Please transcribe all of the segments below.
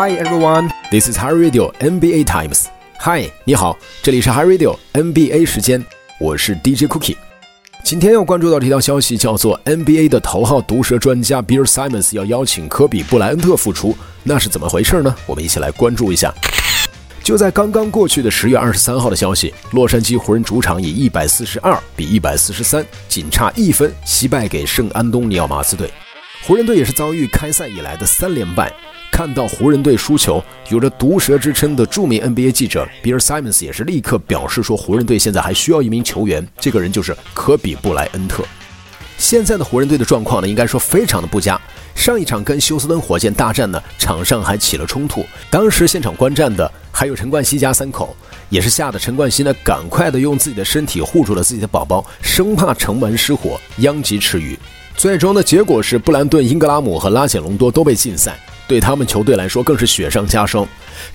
Hi everyone, this is Hi Radio NBA Times. Hi，你好，这里是 Hi Radio NBA 时间，我是 DJ Cookie。今天要关注到这条消息，叫做 NBA 的头号毒舌专家 Bill Simmons 要邀请科比布莱恩特复出，那是怎么回事呢？我们一起来关注一下。就在刚刚过去的十月二十三号的消息，洛杉矶湖人主场以一百四十二比一百四十三，仅差一分惜败给圣安东尼奥马刺队。湖人队也是遭遇开赛以来的三连败。看到湖人队输球，有着毒舌之称的著名 NBA 记者比尔·塞 n 斯也是立刻表示说，湖人队现在还需要一名球员，这个人就是科比·布莱恩特。现在的湖人队的状况呢，应该说非常的不佳。上一场跟休斯敦火箭大战呢，场上还起了冲突，当时现场观战的还有陈冠希家三口，也是吓得陈冠希呢，赶快的用自己的身体护住了自己的宝宝，生怕城门失火，殃及池鱼。最终的结果是，布兰顿·英格拉姆和拉简·隆多都被禁赛。对他们球队来说更是雪上加霜。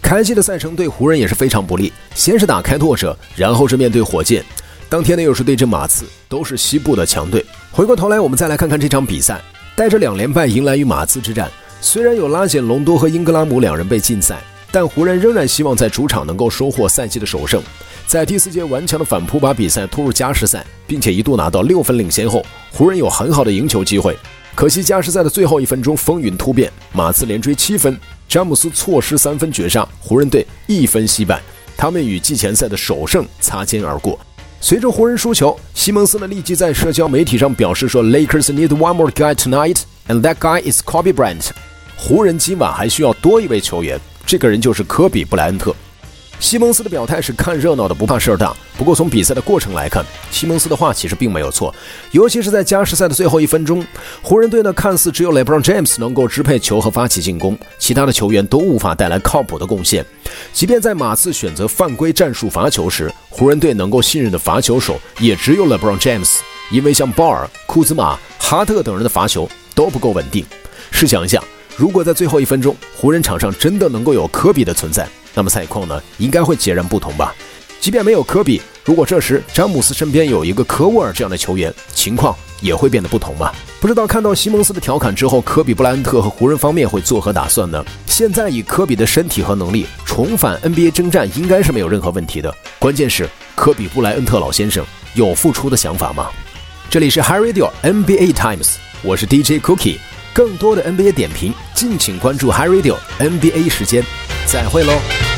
开季的赛程对湖人也是非常不利，先是打开拓者，然后是面对火箭，当天呢又是对阵马刺，都是西部的强队。回过头来，我们再来看看这场比赛，带着两连败迎来与马刺之战。虽然有拉简·隆多和英格拉姆两人被禁赛，但湖人仍然希望在主场能够收获赛季的首胜。在第四节顽强的反扑把比赛拖入加时赛，并且一度拿到六分领先后，湖人有很好的赢球机会。可惜加时赛的最后一分钟风云突变，马刺连追七分，詹姆斯错失三分绝杀，湖人队一分惜败，他们与季前赛的首胜擦肩而过。随着湖人输球，西蒙斯呢立即在社交媒体上表示说：“Lakers need one more guy tonight, and that guy is Kobe Bryant。”湖人今晚还需要多一位球员，这个人就是科比布莱恩特。西蒙斯的表态是看热闹的不怕事儿大。不过从比赛的过程来看，西蒙斯的话其实并没有错。尤其是在加时赛的最后一分钟，湖人队呢看似只有 LeBron James 能够支配球和发起进攻，其他的球员都无法带来靠谱的贡献。即便在马刺选择犯规战术罚球时，湖人队能够信任的罚球手也只有 LeBron James，因为像鲍尔、库兹马、哈特等人的罚球都不够稳定。试想一下，如果在最后一分钟，湖人场上真的能够有科比的存在。那么赛况呢，应该会截然不同吧？即便没有科比，如果这时詹姆斯身边有一个科沃尔这样的球员，情况也会变得不同吧？不知道看到西蒙斯的调侃之后，科比布莱恩特和湖人方面会作何打算呢？现在以科比的身体和能力重返 NBA 征战，应该是没有任何问题的。关键是科比布莱恩特老先生有复出的想法吗？这里是 Harry Radio NBA Times，我是 DJ Cookie，更多的 nba 点评敬请关注 hi radio nba 时间。再会喽。